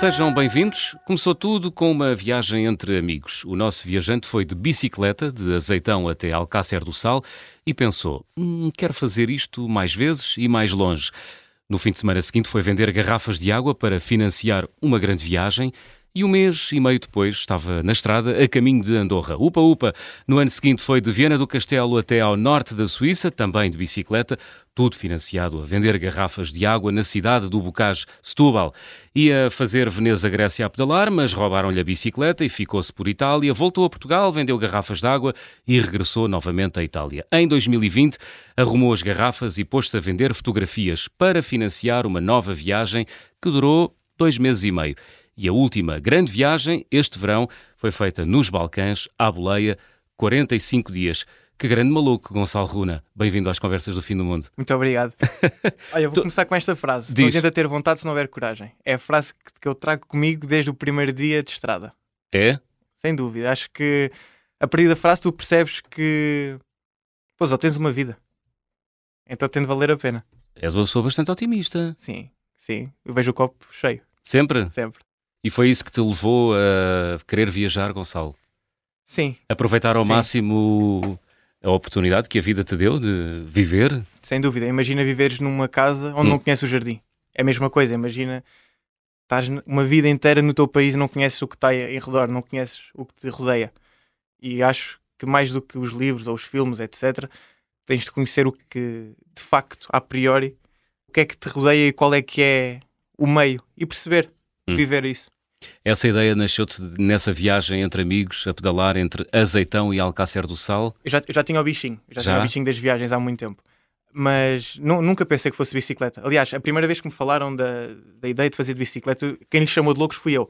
Sejam bem-vindos. Começou tudo com uma viagem entre amigos. O nosso viajante foi de bicicleta, de Azeitão até Alcácer do Sal, e pensou: hum, quero fazer isto mais vezes e mais longe. No fim de semana seguinte foi vender garrafas de água para financiar uma grande viagem e um mês e meio depois estava na estrada a caminho de Andorra. Upa, upa! No ano seguinte foi de Viena do Castelo até ao norte da Suíça, também de bicicleta, tudo financiado a vender garrafas de água na cidade do Bocage, Setúbal. Ia fazer Veneza-Grécia a pedalar, mas roubaram-lhe a bicicleta e ficou-se por Itália. Voltou a Portugal, vendeu garrafas de água e regressou novamente à Itália. Em 2020, arrumou as garrafas e pôs-se a vender fotografias para financiar uma nova viagem que durou dois meses e meio. E a última grande viagem, este verão, foi feita nos Balcãs, à boleia, 45 dias. Que grande maluco, Gonçalo Runa. Bem-vindo às Conversas do Fim do Mundo. Muito obrigado. Olha, vou começar com esta frase. Diz. Não adianta ter vontade se não houver coragem. É a frase que, que eu trago comigo desde o primeiro dia de estrada. É? Sem dúvida. Acho que a partir da frase tu percebes que, pô, só tens uma vida. Então tem de valer a pena. És uma pessoa bastante otimista. Sim, sim. Eu vejo o copo cheio, Sempre? sempre. E foi isso que te levou a querer viajar, Gonçalo? Sim, Aproveitar ao Sim. máximo a oportunidade que a vida te deu de viver? sem dúvida. Imagina viveres numa casa onde Hum. não conheces o jardim. É a mesma coisa. Imagina estás uma vida inteira no teu país e não conheces o que está em redor, não conheces o que te rodeia. E acho que mais do que os livros ou os filmes, etc., tens de conhecer o que, de facto, a priori, o que é que te rodeia e qual é que é o meio e perceber, Hum. viver isso. Essa ideia nasceu-te nessa viagem entre amigos, a pedalar entre Azeitão e Alcácer do Sal? Eu já, eu já tinha o bichinho, já, Já? tinha o bichinho das viagens há muito tempo. Mas nu- nunca pensei que fosse bicicleta. Aliás, a primeira vez que me falaram da, da ideia de fazer de bicicleta, quem lhes chamou de loucos fui eu.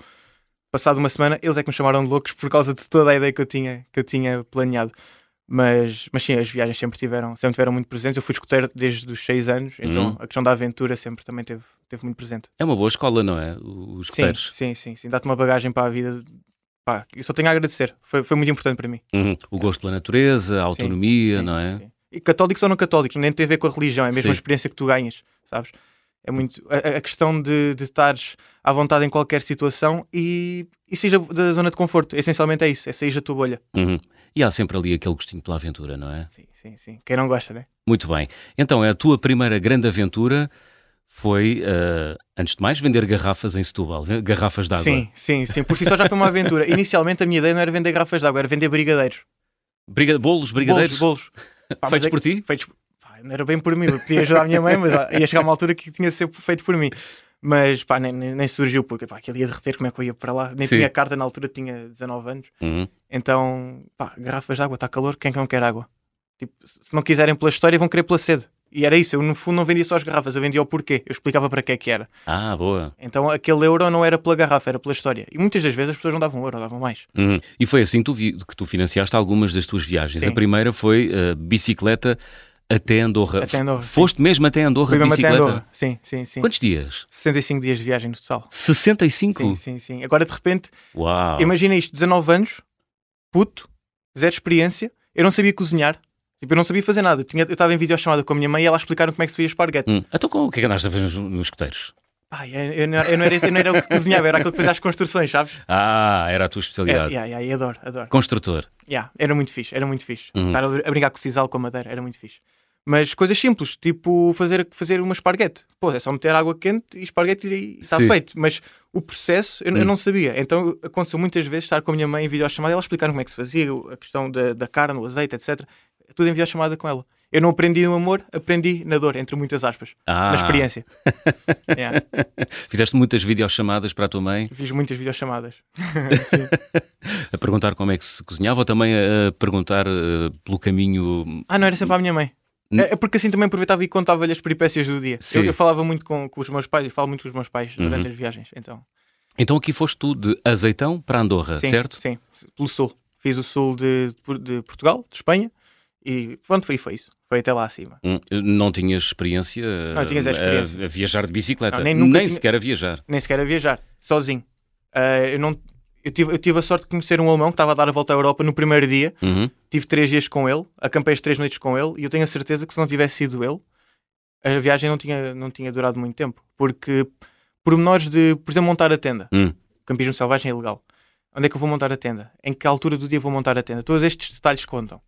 Passado uma semana, eles é que me chamaram de loucos por causa de toda a ideia que eu tinha, que eu tinha planeado. Mas, mas sim, as viagens sempre tiveram, sempre tiveram muito presentes. Eu fui escoteiro desde os 6 anos, então Hum. a questão da aventura sempre também teve, teve muito presente. É uma boa escola, não é? Os Sim, escuteiros. sim, sim, sim. Dá-te uma bagagem para a vida. Pá, eu só tenho a agradecer. Foi, foi muito importante para mim. Uhum. O gosto pela natureza, a autonomia, Sim, não é? sim. E católicos ou não católicos, nem tem a ver com a religião, é a mesma Sim. experiência que tu ganhas, sabes? É muito a, a questão de, de estares à vontade em qualquer situação e, e seja da zona de conforto. Essencialmente é isso, é sair da tua bolha. Uhum. E há sempre ali aquele gostinho pela aventura, não é? Sim, sim, sim. Quem não gosta, né? Muito bem. Então, a tua primeira grande aventura foi, eh, antes de mais, vender garrafas em Setúbal, garrafas de água. Sim, sim, sim. Por si só já foi uma aventura. Inicialmente a minha ideia não era vender garrafas de água, era vender brigadeiros. Briga- bolos, brigadeiros, Bolos, bolos. Pá, feitos é- por ti? feitos pá, não era bem por mim, eu podia ajudar a minha mãe, mas ia chegar uma altura que tinha de ser feito por mim. Mas pá, nem, nem, surgiu, porque pá, aquilo ia derreter, como é que eu ia para lá? Nem Sim. tinha carta na altura, tinha 19 anos. Uhum. Então, pá, garrafas de água, está calor, quem é que não quer água? Tipo, se não quiserem pela história, vão querer pela sede. E era isso, eu no fundo não vendia só as garrafas, eu vendia o porquê, eu explicava para que é que era. Ah, boa. Então aquele euro não era pela garrafa, era pela história. E muitas das vezes as pessoas não davam um euro, davam mais. Uhum. E foi assim que tu, vi- que tu financiaste algumas das tuas viagens. Sim. A primeira foi eh, bicicleta até Andorra. Até Andorra, Foste mesmo até Andorra Fui de até bicicleta? Andorra. Sim, sim, sim. Quantos dias? 65 dias de viagem no total. 65? Sim, sim, sim. Agora de repente Uau! Imagina isto, 19 anos, puto, zero experiência, eu não sabia cozinhar, tipo, eu não sabia fazer nada. Eu estava em videochamada com a minha mãe e ela explicaram como é que se fazia esparguete. Hum. Então com o que é que andaste a fazer nos, nos escuteiros? Pá, eu, não era, eu, não era, eu não era o que cozinhava, era aquilo que fazia as construções, sabes? Ah, era a tua É, especialidade. yeah, yeah, eu adoro, adoro. Construtor. Yeah, era muito fixe, era muito fixe. Uhum. Estar a, a brincar com o sisal, com a madeira, era muito fixe. Mas coisas simples, tipo fazer, fazer uma esparguete. Pô, é só meter água quente e esparguete e está Sim. feito. Mas o processo eu, eu Hum. não sabia. Então aconteceu muitas vezes estar com a minha mãe em videochamada e ela explicar como é que se fazia, a questão da, da carne, o azeite, etc. Tudo em videochamada com ela. Eu não aprendi no amor, aprendi na dor, entre muitas aspas. Ah, Na experiência. Yeah. Fizeste muitas videochamadas para a tua mãe Fiz muitas videochamadas. a perguntar como é que se cozinhava ou também a, perguntar eh, pelo caminho. Ah, não, era sempre à minha mãe. É é porque assim também aproveitava e contava-lhe as peripécias do dia. Eu, eu falava muito com, com os meus pais, eu falo muito com os meus pais durante Uhum. as viagens. Então, Então aqui foste tu de Azeitão para Andorra, sim, certo? Sim, pelo sul. Fiz o sul de, de Portugal, de Espanha, e pronto, foi, foi isso. Foi até lá acima. Hum, Não tinhas experiência, Não, tinhas a a- experiência. A, viajar de bicicleta, Não, nem nunca tinha- sequer a viajar. Nem sequer a viajar, sozinho. Ah, eu, não, eu, tive, eu tive a sorte de conhecer um alemão que estava a dar a volta à Europa no primeiro dia. Uhum. Tive três dias com ele, acampei as três noites com ele, e eu tenho a certeza que se não tivesse sido ele, a viagem não tinha, não tinha durado muito tempo. Porque pormenores de, por exemplo, montar a tenda. Hum. Campismo selvagem é ilegal. Onde é que eu vou montar a tenda? Em que altura do dia vou montar a tenda? Todos estes detalhes contam.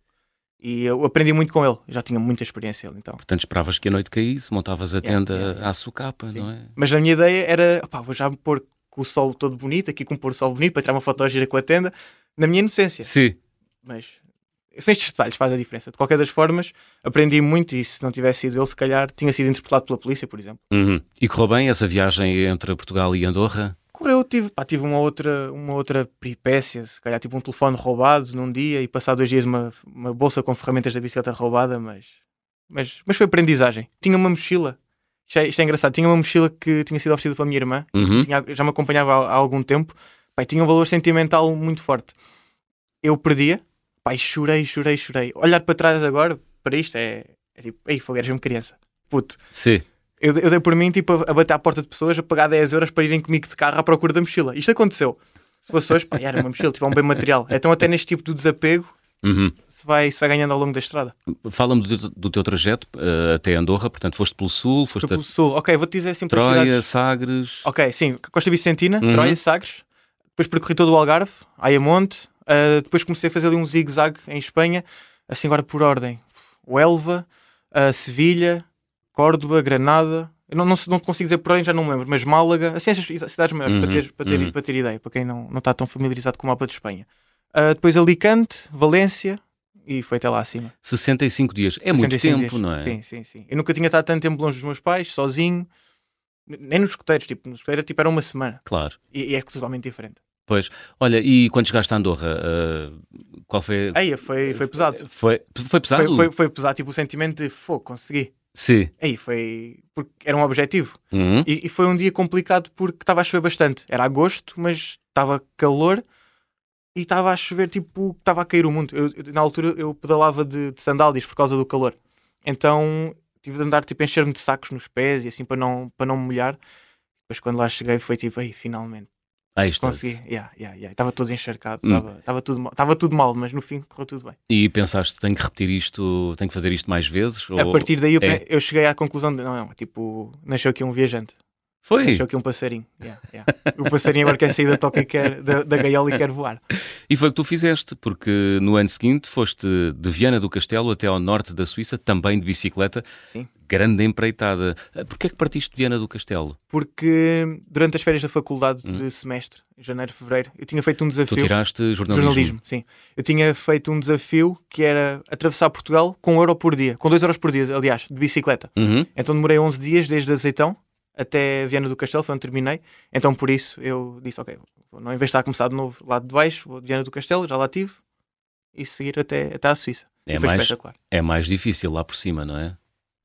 E eu aprendi muito com ele. Já tinha muita experiência ele, então. Portanto, esperavas que a noite caísse, montavas a Yeah, tenda yeah, yeah. à socapa, Sim. não é? Mas a minha ideia era, opá, vou já me pôr com o sol todo bonito, aqui com o pôr do sol bonito, para tirar uma foto gira com a tenda, na minha inocência. Sim. Mas são estes detalhes que fazem a diferença. De qualquer das formas, aprendi muito e se não tivesse sido ele, se calhar tinha sido interpelado pela polícia, por exemplo. Uhum. E correu bem essa viagem entre Portugal e Andorra? Correu, tive, pá, tive uma outra, uma outra peripécia, se calhar tipo um telefone roubado num dia e passar dois dias uma, uma bolsa com ferramentas da bicicleta roubada, mas, mas, mas foi aprendizagem. Tinha uma mochila, isto é, isto é engraçado, tinha uma mochila que tinha sido oferecida pela minha irmã, Uhum. tinha- já me acompanhava há, há algum tempo, e tinha um valor sentimental muito forte. Eu perdia, e chorei, chorei, chorei. Olhar para trás agora, para isto, é, é tipo, ei, eras mesmo criança. Puto, Sim. eu, eu dei por mim, tipo, a, a bater à porta de pessoas, a pagar 10 euros para irem comigo de carro à procura da mochila. Isto aconteceu. Se fosse hoje, pá, era uma mochila, tipo, é um bem material. Então, até neste tipo de desapego, Uhum. se vai, se vai ganhando ao longo da estrada. Fala-me do, do teu trajeto eh, até Andorra, portanto, foste pelo sul, foste pelo a sul. Ok, vou-te dizer assim Troia, cidades. Sagres. Ok, sim, Costa Vicentina, Uhum. Troia, Sagres. Depois percorri todo o Algarve, Ayamonte. Uh, depois comecei a fazer ali um zigue-zague em Espanha, assim agora por ordem. O Elva, uh, Sevilha, Córdoba, Granada. Não, não, não consigo dizer por ordem, já não me lembro, mas Málaga, assim essas cidades maiores, para, Uhum, ter, para, ter, uhum. para ter ideia, para quem não, não está tão familiarizado com o mapa de Espanha. Uh, depois Alicante, Valência e foi até lá acima. 65 dias. É muito 65 tempo, dias. não é? Sim, sim, sim. Eu nunca tinha estado tanto tempo longe dos meus pais, sozinho, nem nos escuteiros, tipo, nos escuteiros tipo, era uma semana. Claro. E, e é totalmente diferente. Pois. Olha, e quando chegaste a Andorra, eh, qual foi. Aí foi, foi pesado. Foi, foi pesado? Foi, foi, foi pesado, tipo o sentimento de fogo, consegui. Sim. Aí foi. Porque era um objetivo. Uhum. E, e foi um dia complicado porque estava a chover bastante. Era agosto, mas estava calor e estava a chover, tipo, estava a cair o mundo. Eu, eu- na altura eu pedalava de, de sandálias por causa do calor. Então tive de andar, tipo, a encher-me de sacos nos pés e assim para não, para não me molhar. Depois quando lá cheguei foi tipo, aí finalmente. Ah, isto Consegui, yeah, yeah, yeah. estava todo encharcado, Hum. estava estava tudo, mal- estava tudo mal, mas no fim correu tudo bem. E pensaste, tenho que repetir isto, tenho que fazer isto mais vezes? A ou- partir daí eu, é? eu cheguei à conclusão de não, não, tipo, nasceu aqui um viajante, Foi. nasceu aqui um passarinho. Yeah, yeah. O passarinho agora quer sair da toca e quer, da, da gaiola e quer voar. E foi o que tu fizeste, porque no ano seguinte foste de Viana do Castelo até ao norte da Suíça, também de bicicleta. Sim. Grande empreitada. Ah, Porquê é que partiste de Viana do Castelo? Porque durante as férias da faculdade de semestre, janeiro, fevereiro, eu tinha feito um Hum. Tu desafio. tiraste jornalismo. Jornalismo, sim. Eu tinha feito um desafio que era atravessar Portugal com um euro por dia, com dois euros por dia, aliás, de bicicleta. Uhum. Então demorei 11 dias desde Azeitão até Viana do Castelo, foi onde terminei. Então por isso eu disse, ok, não em vez de estar a começar de novo lá de baixo, vou de Viana do Castelo, já lá tive, e seguir até, até à Suíça. É mais-. É mais difícil lá por cima, não é?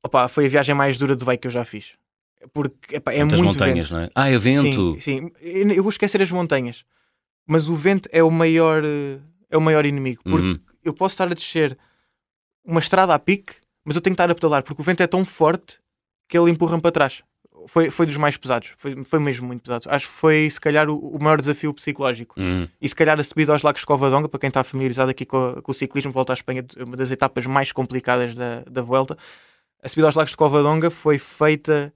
Opa, foi a viagem mais dura de bike que eu já fiz. Porque epá, é Muitas muito montanhas, vento. não é? Ah, é vento. Sim, sim. Eu eu vou esquecer as montanhas. Mas o vento é o maior, eh, é o maior inimigo. Porque Uhum. eu posso estar a descer uma estrada a pique, mas eu tenho que estar a pedalar, porque o vento é tão forte que ele empurra-me para trás. Foi, foi dos mais pesados, foi, foi mesmo muito pesado. Acho que foi, se calhar, o, o maior desafio psicológico. Uhum. E se calhar a subida aos Lagos de Covadonga, para quem está familiarizado aqui com, a- com o ciclismo, volta à Espanha, uma das etapas mais complicadas da, da volta. A subida aos Lagos de Covadonga foi feita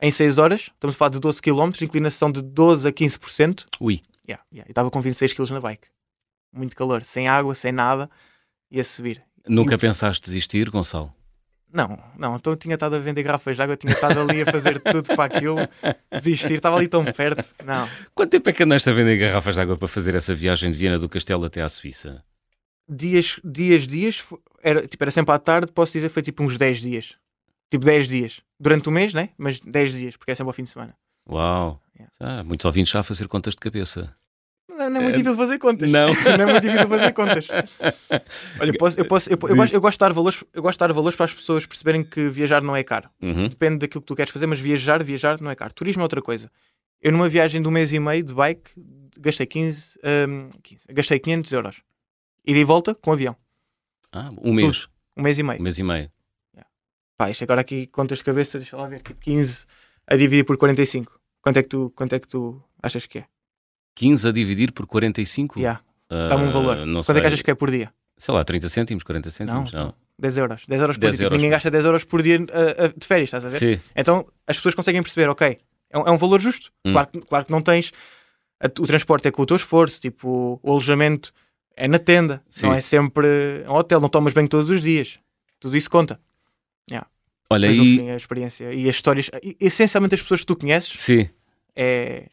em 6 horas, estamos a falar de 12 km, inclinação de 12 a 15%. Ui. Yeah, yeah. Eu estava com 26 kg na bike. Muito calor, sem água, sem nada, e a subir. Nunca pensaste desistir, Gonçalo? Não, não, então eu tinha estado a vender garrafas de água, tinha estado ali a fazer tudo para aquilo, desistir, estava ali tão perto. Não, Quanto tempo é que andaste a vender garrafas de água para fazer essa viagem de Viana do Castelo até à Suíça? dias, dias, dias, era, tipo, era sempre à tarde, posso dizer que foi tipo uns 10 dias. Tipo 10 dias. Durante o mês, né? Mas 10 dias, porque é sempre ao fim de semana. Uau! Yeah. Ah, muitos ouvintes já a fazer contas de cabeça. Não, não é muito difícil fazer contas. não. não é muito difícil fazer contas. Olha, eu, posso, eu, posso, eu, eu gosto, eu gosto de dar valores, eu gosto de dar valores para as pessoas perceberem que viajar não é caro. Uhum. Depende daquilo que tu queres fazer, mas viajar, viajar não é caro. Turismo é outra coisa. Eu numa viagem de um mês e meio de bike gastei 15, hum, 15 gastei 500 euros. E volta com avião. Ah, um mês. Um mês e meio. Um mês e meio. Pá, isto agora aqui contas de cabeça, deixa lá ver, tipo 15 a dividir por 45. Quanto é que tu, quanto é que tu achas que é? 15 a dividir por 45? Yeah, Ah, Dá-me um valor. Não Quanto sei. é que achas que é por dia? Sei lá, 30 cêntimos, 40 cêntimos? Não, Não. 10 euros. 10 euros por 10 dia. Euros ninguém gasta 10 euros por dia ah, ah, de férias, estás a ver? Sim. Então as pessoas conseguem perceber, ok, É um, é um valor justo. Hum. Claro, que- claro que não tens. a- o transporte é com o teu esforço, tipo, o alojamento é na tenda, Sim. não é sempre um hotel, não tomas banho todos os dias. Tudo isso conta. Olha Mas no aí. fim, a experiência e as histórias, e- essencialmente as pessoas que tu conheces, Sim. é,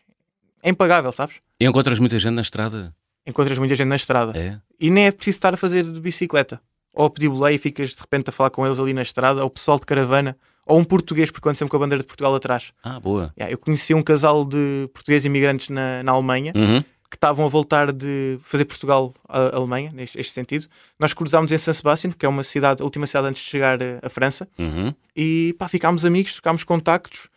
é impagável, sabes? E encontras muita gente na estrada? Encontras muita gente na estrada. É? E nem é preciso estar a fazer de bicicleta. Ou a pedir boleia e ficas de repente a falar com eles ali na estrada, ou o pessoal de caravana, ou um português, porque ando sempre com a bandeira de Portugal atrás. Ah, boa. Yeah, eu conheci um casal de portugueses imigrantes na, na Alemanha Uhum. que estavam a voltar de fazer Portugal a Alemanha, neste este sentido. Nós cruzámos em San Sebastián, que é uma cidade, a última cidade antes de chegar eh, à França, Uhum. e pá, ficámos amigos, trocámos contactos.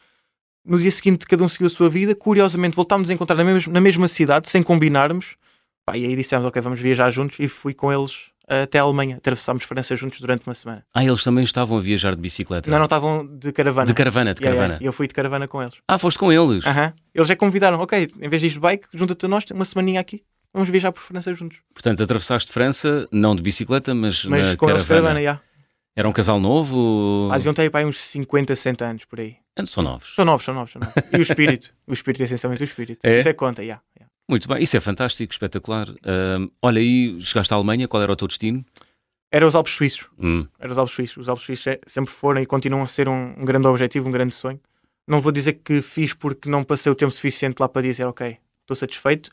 No dia seguinte, cada um seguiu a sua vida. Curiosamente, voltámos a encontrar na mesma, na mesma cidade, sem combinarmos. Pá, e aí dissemos, ok, vamos viajar juntos. E fui com eles até a Alemanha. Atravessámos França juntos durante uma semana. Ah, eles também estavam a viajar de bicicleta? Não, não estavam de caravana. De caravana, de caravana. yeah, eu fui de caravana com eles. Ah, foste com eles? Aham. Eles já convidaram, ok, em vez de ir de bike, junta-te a nós, uma semaninha aqui. Vamos viajar por França juntos. Portanto, atravessaste França, não de bicicleta, mas, Mas na com eles de caravana. caravana, já. Era um casal novo? Ah, deviam ter aí uns 50, 60 anos por aí. São novos. São novos, são novos, são novos. E o espírito. o espírito é essencialmente o espírito. É? Isso é conta, já. já. Muito bem, isso é fantástico, espetacular. Olha aí, chegaste à Alemanha, qual era o teu destino? Era os Alpes Suíços. Hum, Era os Alpes Suíços. Os Alpes Suíços é- sempre foram e continuam a ser um, um grande objetivo, um grande sonho. Não vou dizer que fiz porque não passei o tempo suficiente lá para dizer, ok, estou satisfeito,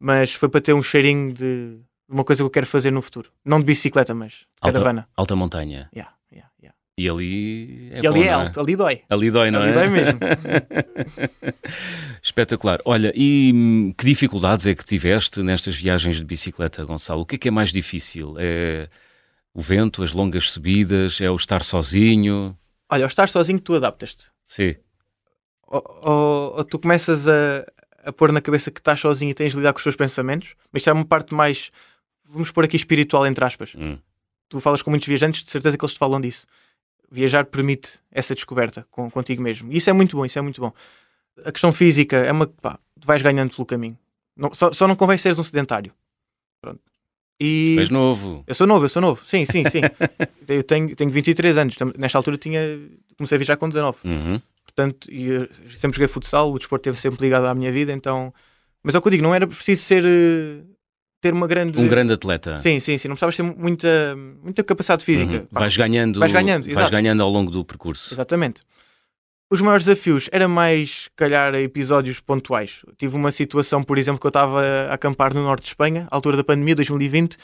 mas foi para ter um cheirinho de uma coisa que eu quero fazer no futuro. Não de bicicleta, mas de Alta- caravana. alta montanha. Yeah, yeah, yeah. E ali é e ali bom, é não alto, ali dói. Ali dói, não ali é? dói mesmo. Espetacular. Olha, e hum, que dificuldades é que tiveste nestas viagens de bicicleta, Gonçalo? O que é que é mais difícil? É o vento, as longas subidas, é o estar sozinho? Olha, ao estar sozinho tu adaptas-te. Sim. Ou, ou- ou tu começas a, a pôr na cabeça que estás sozinho e tens de lidar com os teus pensamentos, mas isto é uma parte mais, vamos pôr aqui espiritual entre aspas. Hum. tu falas com muitos viajantes, de certeza que eles te falam disso. Viajar permite essa descoberta com, contigo mesmo. E isso é muito bom, isso é muito bom. A questão física é uma. Pá, tu vais ganhando pelo caminho. Não- só, só não convém seres um sedentário. Pronto. E. És novo. Eu sou novo, eu sou novo. Sim, sim, sim. eu tenho, tenho 23 anos. Nesta altura tinha. Comecei a viajar com 19. Uhum. Portanto, e eu sempre joguei futsal, o desporto esteve sempre ligado à minha vida, então. Mas é o que eu digo, não era preciso ser. Ter uma grande. Um grande atleta. Sim, sim, sim. Não precisavas ter muita, muita capacidade física. Uhum. Pá, Vais ganhando, Vais ganhando, vais ganhando ao longo do percurso. Exatamente. Os maiores desafios era mais, calhar, episódios pontuais. Tive uma situação, por exemplo, que eu estava a acampar no norte de Espanha, à altura da pandemia, 2020,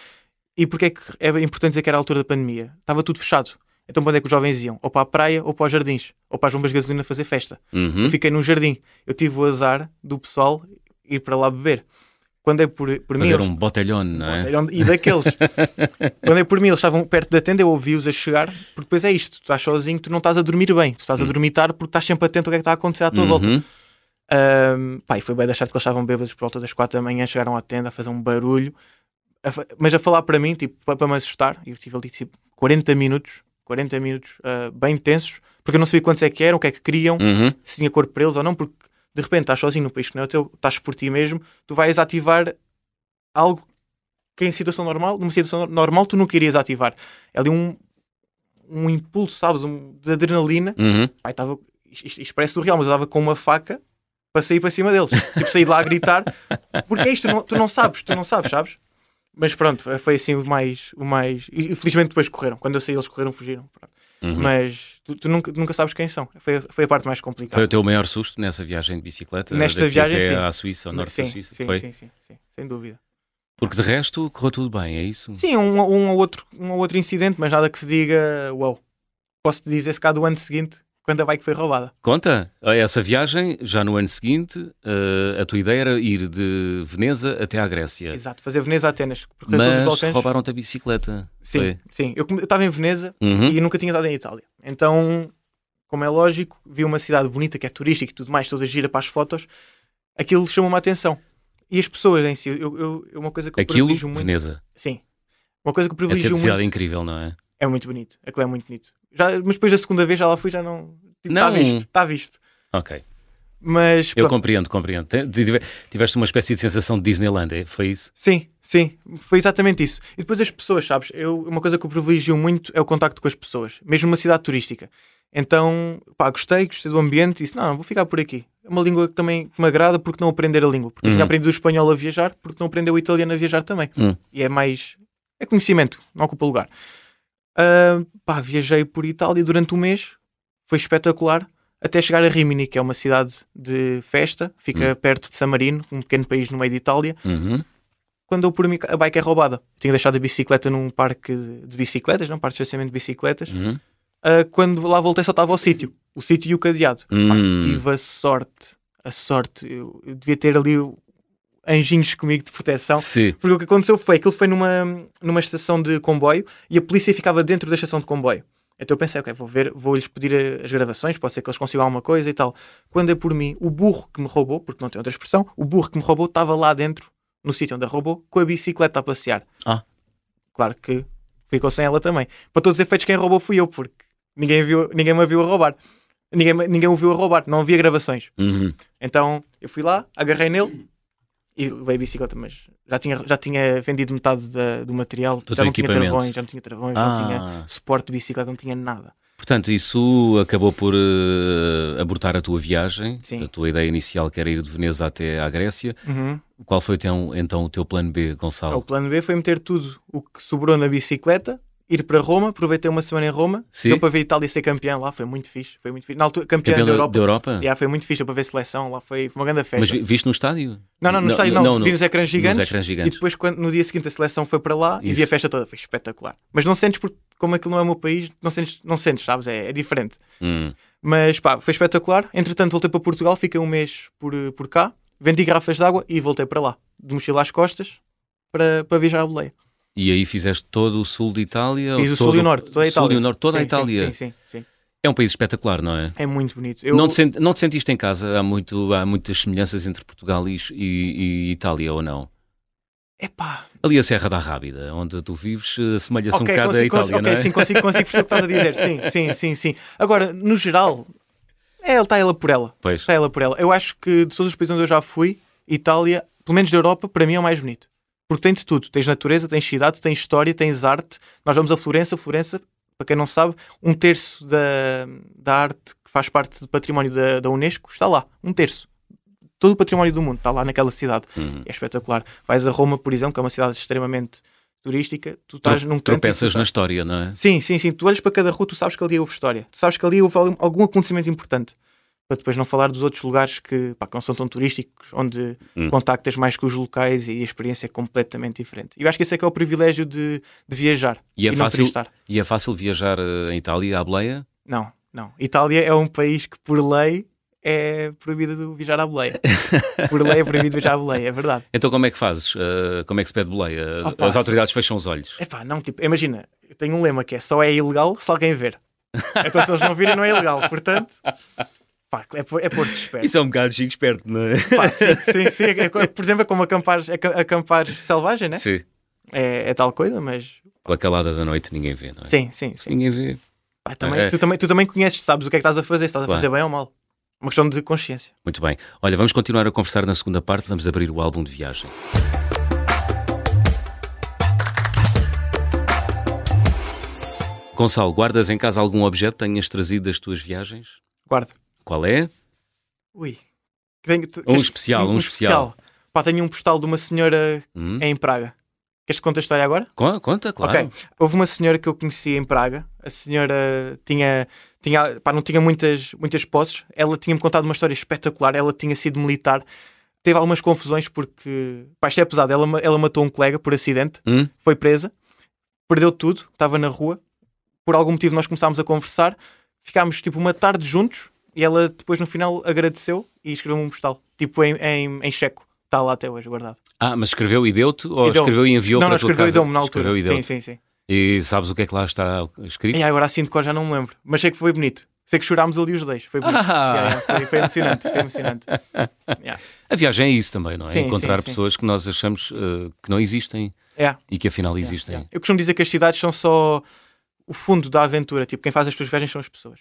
e porquê é que é importante dizer que era a altura da pandemia? Estava tudo fechado. Então, para onde é que os jovens iam? Ou para a praia, ou para os jardins, ou para as bombas de gasolina fazer festa. Uhum. Eu fiquei num jardim. Eu tive o azar do pessoal ir para lá beber. Quando é por, por mim, Fazer um botelhão, não é? Botelhão E daqueles. Quando é por mim, eles estavam perto da tenda, eu ouvi-os a chegar, porque depois é isto: tu estás sozinho, tu não estás a dormir bem, tu estás a dormitar porque estás sempre atento ao que é que está a acontecer à tua volta. Uhum. Ahm, pá, e foi bem deixar que eles estavam bêbados por volta das quatro da manhã, chegaram à tenda a fazer um barulho, a mas a falar para mim, tipo, para, para me assustar. E eu estive ali tipo 40 minutos, 40 minutos ah, bem tensos, porque eu não sabia quantos é que eram, o que é que queriam, Uhum. se tinha corpo para eles ou não, porque de repente estás sozinho no país que não é o teu, estás por ti mesmo, tu vais ativar algo que em situação normal, numa situação normal tu não querias ativar. É ali um, um impulso, sabes, um, de adrenalina. Uhum. Pai, estava, isto, isto parece surreal, mas eu estava com uma faca para sair para cima deles. tipo, sair de lá a gritar. Porque é isto, tu não, tu não sabes, tu não sabes, sabes? Mas pronto, foi assim o mais. O mais... E felizmente depois correram. Quando eu saí, eles correram, fugiram. Pronto. Uhum. Mas tu, tu nunca, nunca sabes quem são. Foi, a- foi a parte mais complicada. Foi o teu maior susto nessa viagem de bicicleta? Nesta viagem, até sim. à Suíça, ao norte sim, da Suíça? Sim, foi? sim, sim, sim, sem dúvida. Porque de resto correu tudo bem, é isso? Sim, um, um, ou outro, um ou outro incidente, mas nada que se diga, uau. Posso te dizer se cá do ano seguinte, quando a bike foi roubada. Conta, essa viagem, já no ano seguinte, eh, a tua ideia era ir de Veneza até à Grécia. Exato, fazer Veneza a Atenas. Mas roubaram-te a bicicleta. Sim, Foi. sim. Eu estava em Veneza Uhum. e nunca tinha estado em Itália. Então, como é lógico, vi uma cidade bonita que é turística e tudo mais, toda gira para as fotos, aquilo chamou-me a atenção. E as pessoas em si, eu, eu, uma coisa que eu Aquilo, privilegio muito. Veneza. Sim. Uma coisa que eu Essa privilegio cidade muito. incrível, não é? É muito bonito. Aquilo é muito bonito. Já, mas depois da segunda vez já lá fui, já não. Tipo, está Não. visto, está visto. Ok. Mas Eu pronto, compreendo, compreendo. Te- tive- Tiveste uma espécie de sensação de Disneyland, é? foi isso? Sim, sim, foi exatamente isso. E depois as pessoas, sabes? Eu, uma coisa que eu privilegio muito é o contacto com as pessoas, mesmo numa cidade turística. Então, pá, gostei, gostei do ambiente e disse, não, vou ficar por aqui. É uma língua que também que me agrada porque não aprender a língua. Porque eu tinha Uhum. aprendido o espanhol a viajar, porque não aprender o italiano a viajar também. Hum. E é mais... é conhecimento, não ocupa lugar. Ah, pá, viajei por Itália durante um mês, foi espetacular, até chegar a Rimini, que é uma cidade de festa, fica perto de San Marino, um pequeno país no meio de Itália. Uhum. Quando eu por mim, a bike é roubada. Tinha deixado a bicicleta num parque de bicicletas, num parque de estacionamento de bicicletas. Uhum. Ah, quando lá voltei só estava o sítio, o sítio e o cadeado. Pá, Hum. tive a sorte, a sorte, eu, eu devia ter ali anjinhos comigo de proteção. Sim. Porque o que aconteceu foi que ele foi numa, numa estação de comboio e a polícia ficava dentro da estação de comboio. Então eu pensei, ok, vou ver, vou-lhes pedir as gravações, pode ser que eles consigam alguma coisa e tal. Quando é por mim, o burro que me roubou, porque não tem outra expressão, o burro que me roubou estava lá dentro, no sítio onde a roubou, com a bicicleta a passear. Ah. Claro que ficou sem ela também. Para todos os efeitos, quem roubou fui eu, porque ninguém, viu, ninguém me viu a roubar. Ninguém, ninguém o viu a roubar, não havia gravações. Uhum. Então eu fui lá, agarrei nele e levei a bicicleta, mas já tinha, já tinha vendido metade da- do material, Do já não tinha travões, já não tinha travões, não tinha Ah, suporte de bicicleta, não tinha nada. portanto, isso acabou por eh, abortar a tua viagem. Sim. A tua ideia inicial que era ir de Veneza até à Grécia. Uhum. Qual foi então, então o teu plano B, O Gonçalo? plano B foi meter tudo o que sobrou na bicicleta, ir para Roma, aproveitei uma semana em Roma, Sim. deu para ver a Itália ser campeã lá, foi muito fixe, foi muito fixe. Na altura, campeã, Campeão da Europa. da Europa? Yeah, foi muito fixe, para ver seleção, lá foi, uma grande festa. Mas vi- viste no estádio? Não, não, no estádio não, vi nos ecrãs gigantes. Nos ecrãs E gigantes. depois, quando, no dia seguinte, a seleção foi para lá e Isso. vi a festa toda. Foi espetacular. Mas não sentes, porque, como aquilo não é o meu país, não sentes, não sentes sabes? É, é diferente. Hum. Mas pá, foi espetacular. Entretanto, voltei para Portugal, fiquei um mês por, por cá, vendi garrafas de água e voltei para lá, de mochila às costas, para, para viajar a boleia. E aí fizeste todo o sul de Itália? Fiz o sul todo- e o norte, toda a Itália. Sul e o norte, toda a Sim, sim, Itália. Sim, sim, sim. É um país espetacular, não é? É muito bonito. Eu, Não, te sent- não te sentiste em casa? Há, muito, há muitas semelhanças entre Portugal e, e- e Itália, ou não? Epá, Ali a Serra da Rábida, onde tu vives, eh, assemelha-se um ok, bocado a Itália, consigo, não ok, é? sim, consigo, consigo perceber o que estás a dizer. Sim, sim, sim, sim. Agora, no geral, é, está ela por ela. Pois. Está ela por ela. Eu acho que de todos os países onde eu já fui, Itália, pelo menos da Europa, para mim é o mais bonito. Porque tem de tudo. Tens natureza, tens cidade, tens história, tens arte. Nós vamos a Florença. Florença, para quem não sabe, um terço da, da arte que faz parte do património da, da Unesco está lá. Um terço. Todo o património do mundo está lá naquela cidade. Uhum. É espetacular. Vais a Roma, por exemplo, que é uma cidade extremamente turística. Tu estás num canto tu Tropeças estás- na história, não é? Sim, sim, sim. Tu olhas para cada rua, tu sabes que ali houve história. Tu sabes que ali houve algum- algum acontecimento importante. Para depois não falar dos outros lugares que, pá, que não são tão turísticos, onde Hum. contactas mais com os locais e a experiência é completamente diferente. E eu acho que esse é que é o privilégio de, de viajar E é, fácil, turistar. e é fácil viajar eh, em Itália, à boleia? Não, não. Itália é um país que, por lei, é proibido viajar à boleia. por lei é proibido viajar à boleia, é verdade. Então como é que fazes? Eh, como é que se pede boleia? Opa, As autoridades fecham os olhos. Epá, não, tipo, imagina, eu tenho um lema que é só é ilegal se alguém ver. Então se eles não virem não é ilegal, portanto, pá, é, por- é esperto. Isso é um bocado chico esperto, não é? Pá, sim, sim, sim. É co- Por exemplo, é como acampar, aca- acampar selvagem, né? Sim. É, é tal coisa, mas Pela calada da noite ninguém vê, não é? sim, sim, sim. Ninguém vê. Pá, também, É. tu, também, tu também conheces, sabes o que é que estás a fazer, se estás a Claro. fazer bem ou mal. Uma questão de consciência. Muito bem. Olha, vamos continuar a conversar na segunda parte. Vamos abrir o álbum de viagem. Gonçalo, guardas em casa algum objeto que tenhas trazido das tuas viagens? Guarda. Qual é? Ui. Tenho- Um especial, um especial. Pá, tenho um postal de uma senhora Hum? em Praga. Queres que conte a história agora? Con- Conta, claro. Ok. Houve uma senhora que eu conheci em Praga. A senhora tinha, tinha pá, não tinha muitas, muitas posses. Ela tinha-me contado uma história espetacular. Ela tinha sido militar. Teve algumas confusões porque, pá, isto é pesado. Ela, ela matou um colega por acidente, Hum? foi presa, perdeu tudo, estava na rua. Por algum motivo nós começámos a conversar. Ficámos tipo uma tarde juntos e ela depois no final agradeceu e escreveu-me um postal, tipo em, em, em checo. Está lá até hoje guardado. Ah, mas escreveu e deu-te? Ou E deu-me. escreveu e enviou não, para não, a tua escreveu e casa? deu-me na altura. Escreveu e deu sim, sim, sim. E sabes o que é que lá está escrito? E agora assim de cor já não me lembro. Mas sei que foi bonito. Sei que chorámos ali os dois. Foi bonito. Ah! Yeah, foi, foi emocionante. Foi emocionante. Yeah. A viagem é isso também, não é? Sim, Encontrar sim, sim. pessoas que nós achamos eh, que não existem Yeah, e que afinal existem. Eu costumo dizer que as cidades são só o fundo da aventura. Tipo, quem faz as tuas viagens são as pessoas.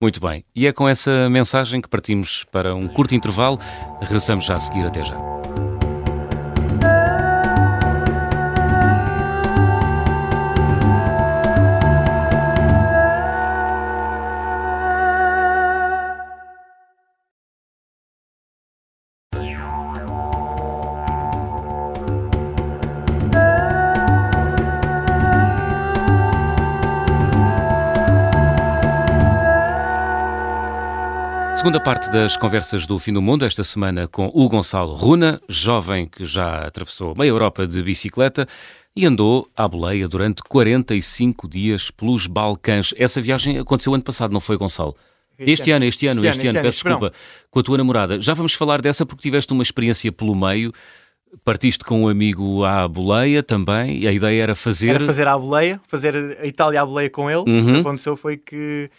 Muito bem. E é com essa mensagem que partimos para um curto intervalo. Regressamos já a seguir. Até já. Segunda parte das conversas do Fim do Mundo, esta semana com o Gonçalo Runa, jovem que já atravessou meia Europa de bicicleta e andou à boleia durante 45 dias pelos Balcãs. Essa viagem aconteceu ano passado, não foi, Gonçalo? Este, ano, este ano, este, ano, peço desculpa, com a tua namorada. Já vamos falar dessa porque tiveste uma experiência pelo meio. Partiste com um amigo à boleia também, e a ideia era fazer. Era fazer à boleia, fazer a Itália à boleia com ele. Uhum. O que aconteceu foi que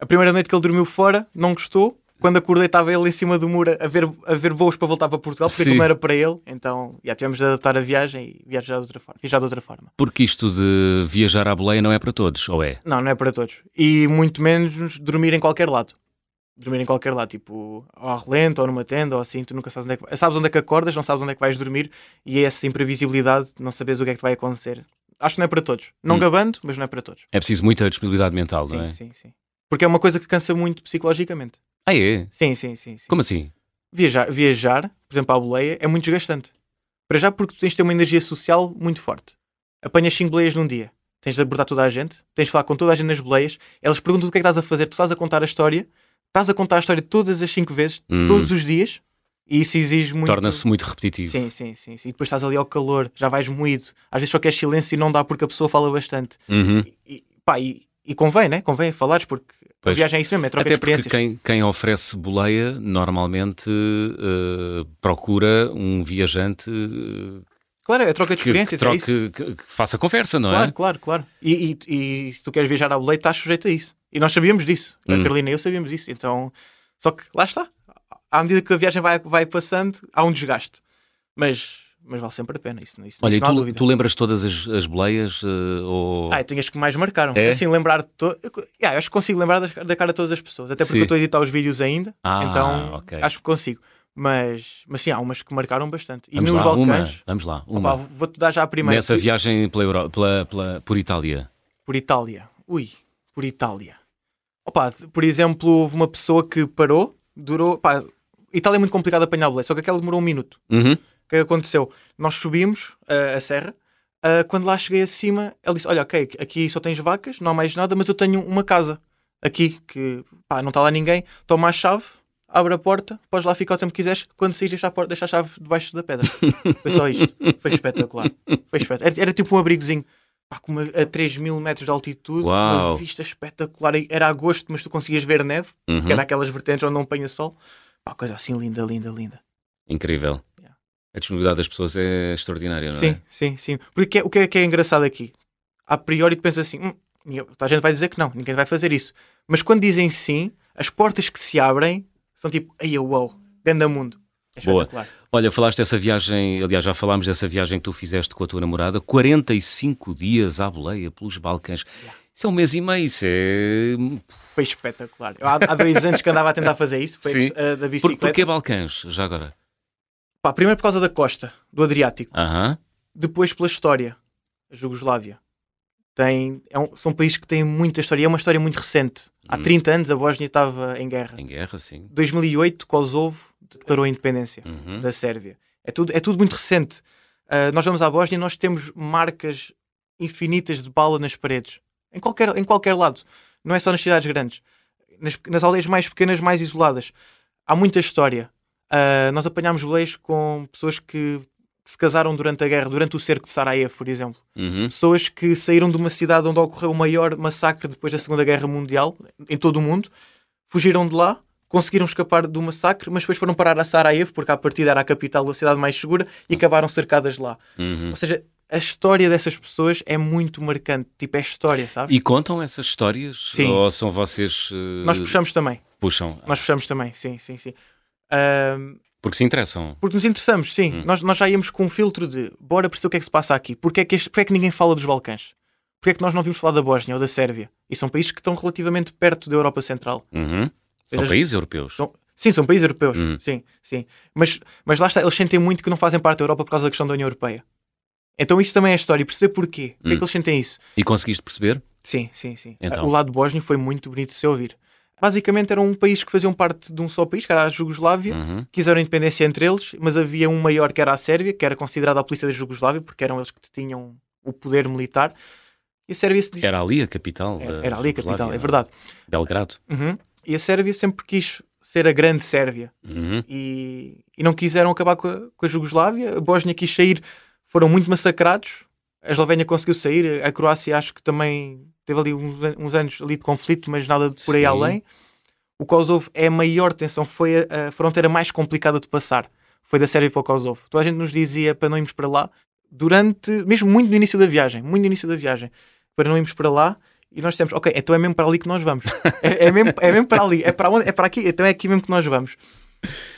a primeira noite que ele dormiu fora, não gostou. Quando acordei, estava ele em cima do muro a ver, a ver voos para voltar para Portugal, porque Sim. aquilo não era para ele. Então, já tivemos de adaptar a viagem e viajar de outra forma. Viajar de outra forma. Porque isto de viajar à boleia não é para todos, ou é? Não, não é para todos. E muito menos dormir em qualquer lado. Dormir em qualquer lado, tipo ao relento ou numa tenda ou assim, tu nunca sabes onde é que sabes onde é que acordas, não sabes onde é que vais dormir e é essa imprevisibilidade, de não sabes o que é que te vai acontecer. Acho que não é para todos. Não Hum. gabando, mas não é para todos. É preciso muita disponibilidade mental, Sim, não é? sim, sim. Porque é uma coisa que cansa muito psicologicamente. Ah, é? Sim, sim, sim. sim. Como assim? Viajar, viajar, por exemplo, à boleia, é muito desgastante. Para já porque tu tens de ter uma energia social muito forte. Apanhas 5 boleias num dia. Tens de abordar toda a gente, tens de falar com toda a gente nas boleias, elas perguntam o que é que estás a fazer, tu estás a contar a história, estás a contar a história todas as 5 vezes, Hum. todos os dias, e isso exige muito... Torna-se muito repetitivo. Sim, sim, sim, sim. E depois estás ali ao calor, já vais moído. Às vezes só queres silêncio e não dá porque a pessoa fala bastante. Uhum. E, pá, e, e convém, né? Convém falares porque a Pois. viagem é isso mesmo, é troca Até de porque quem, quem oferece boleia normalmente eh, procura um viajante eh, Claro, é troca de que, que, experiências, é troque, que, que faça conversa, não Claro, é? claro, claro. E, e- e se tu queres viajar à boleia, estás sujeito a isso. E nós sabíamos disso. A Hum. Carolina e eu sabíamos disso. Então, só que lá está. À medida que a viagem vai, vai passando, há um desgaste. Mas, mas vale sempre a pena. Isso, isso, Olha, isso tu, tu lembras todas as, as boleias? eh, ou... Ah, eu tenho as que mais marcaram. É? Assim, lembrar de to... yeah, acho que consigo lembrar das- da cara de todas as pessoas. Até porque Sim. eu estou a editar os vídeos ainda. Ah, então, ok. acho que consigo. Mas, mas sim, há umas que marcaram bastante. E Vamos nos lá, Balcãs, uma. Vamos lá, uma. vou-te dar já a primeira. Nessa viagem pela pela- pela- por Itália. Por Itália. Ui, por Itália. Opa, por exemplo, houve uma pessoa que parou, durou. Pá, Itália é muito complicado apanhar boleia, só que aquela demorou um minuto. Uhum. O que aconteceu? Nós subimos uh, a serra. uh, quando lá cheguei acima, ela disse: Olha, ok, aqui só tens vacas, não há mais nada, mas eu tenho uma casa aqui que pá, não está lá ninguém. Toma a chave, abre a porta, podes lá ficar o tempo que quiseres. Quando saís, deixa a, porta, deixa a chave debaixo da pedra. Foi só isto. Foi espetacular. Foi espetacular. Era, era tipo um abrigozinho. Pá, com uma, a 3 mil metros de altitude, Uau. uma vista espetacular. Era agosto, mas tu conseguias ver neve, Uhum. que era aquelas vertentes onde não apanha sol. Pá, coisa assim linda, linda, linda. Incrível. A disponibilidade das pessoas é extraordinária, não Sim, é? sim, sim. Porque o que é, que é engraçado aqui? A priori tu pensas assim, hum, a gente vai dizer que não, ninguém vai fazer isso. Mas quando dizem sim, as portas que se abrem são tipo, ai, uau, ganda mundo. É Boa. Olha, falaste dessa viagem, aliás, já falámos dessa viagem que tu fizeste com a tua namorada, 45 dias à boleia pelos Balcãs. Yeah. Isso é um mês e meio, isso é. Foi espetacular. Eu há, há dois anos que andava a tentar fazer isso, foi Sim. a, da Por, bicicleta. porquê Balcãs, já agora? Pá, primeiro por causa da costa, do Adriático. Depois pela história, a Jugoslávia. Tem, é um- são países que têm muita história. É uma história muito recente. Há Hum. 30 anos a Bósnia estava em guerra. Em guerra, sim. 2008, Kosovo declarou a independência Uhum. da Sérvia. É tudo, é tudo muito recente. Ah, nós vamos à Bósnia e nós temos marcas infinitas de bala nas paredes. Em qualquer, em qualquer lado. Não é só nas cidades grandes. Nas, nas aldeias mais pequenas, mais isoladas. Há muita história. Ah, nós apanhámos leis com pessoas que se casaram durante a guerra, durante o cerco de Sarajevo, por exemplo. Uhum. Pessoas que saíram de uma cidade onde ocorreu o maior massacre depois da Segunda Guerra Mundial, em todo o mundo, fugiram de lá, conseguiram escapar do massacre, mas depois foram parar a Sarajevo, porque à partida era a capital, a cidade mais segura, e acabaram cercadas lá. Uhum. Ou seja, a história dessas pessoas é muito marcante. Tipo, é história, sabes? E contam essas histórias? Sim. Ou são vocês. eh, Nós puxamos também. puxam? Nós puxamos também, sim, sim, sim. Porque se interessam. porque nos interessamos, sim. Hum. Nós, nós já íamos com um filtro de bora perceber o que é que se passa aqui. Porque é que, este, porque é que ninguém fala dos Balcãs? Porque é que nós não vimos falar da Bósnia ou da Sérvia? E são países que estão relativamente perto da Europa Central. Uhum. São países europeus. São- sim, são países europeus. Hum. Sim, sim. Mas, mas lá está, eles sentem muito que não fazem parte da Europa por causa da questão da União Europeia. Então isso também é a história. E perceber porquê. Porquê Hum. é que eles sentem isso? E conseguiste perceber? Sim, sim, sim. Então? O lado bósnio foi muito bonito de se ouvir. Basicamente eram um país que faziam parte de um só país, que era a Jugoslávia. Uhum. Quiseram independência entre eles, mas havia um maior que era a Sérvia, que era considerada a polícia da Jugoslávia, porque eram eles que tinham o poder militar. E a Sérvia se disse... Era ali a capital. Era, da era ali a capital, é verdade. Belgrado. Uhum. E a Sérvia sempre quis ser a grande Sérvia Uhum. e, e não quiseram acabar com a, com a Jugoslávia. A Bósnia quis sair, foram muito massacrados. A Eslovénia conseguiu sair, a Croácia acho que também teve ali uns, uns anos ali de conflito, mas nada de por aí Sim. além. O Kosovo é a maior tensão, foi a, a fronteira mais complicada de passar. Foi da Sérvia para o Kosovo. Toda a gente nos dizia para não irmos para lá, durante, mesmo muito no início da viagem, muito no início da viagem, para não irmos para lá. E nós dissemos, ok, então é mesmo para ali que nós vamos. é, é mesmo, é mesmo para ali, é para onde? É para aqui, então é aqui mesmo que nós vamos.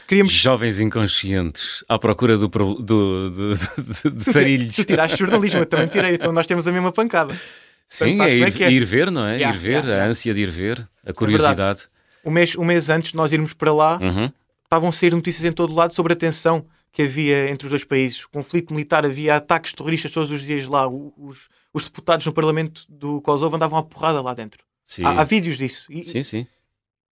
Queríamos Jovens inconscientes à procura do, do, do, do- de sarilhos. Tu tiraste jornalismo, eu também tirei, então nós temos a mesma pancada. Sim, é é ir, é. ir ver, não é? Yeah, ir ver, yeah, a ânsia de ir ver, a curiosidade. Um mês, um mês antes de nós irmos para lá, Uhum. estavam a sair notícias em todo lado sobre a tensão que havia entre os dois países. Conflito militar, havia ataques terroristas todos os dias lá. O- Os, os deputados no Parlamento do Kosovo andavam à porrada lá dentro. Há, há vídeos disso. E- sim, sim.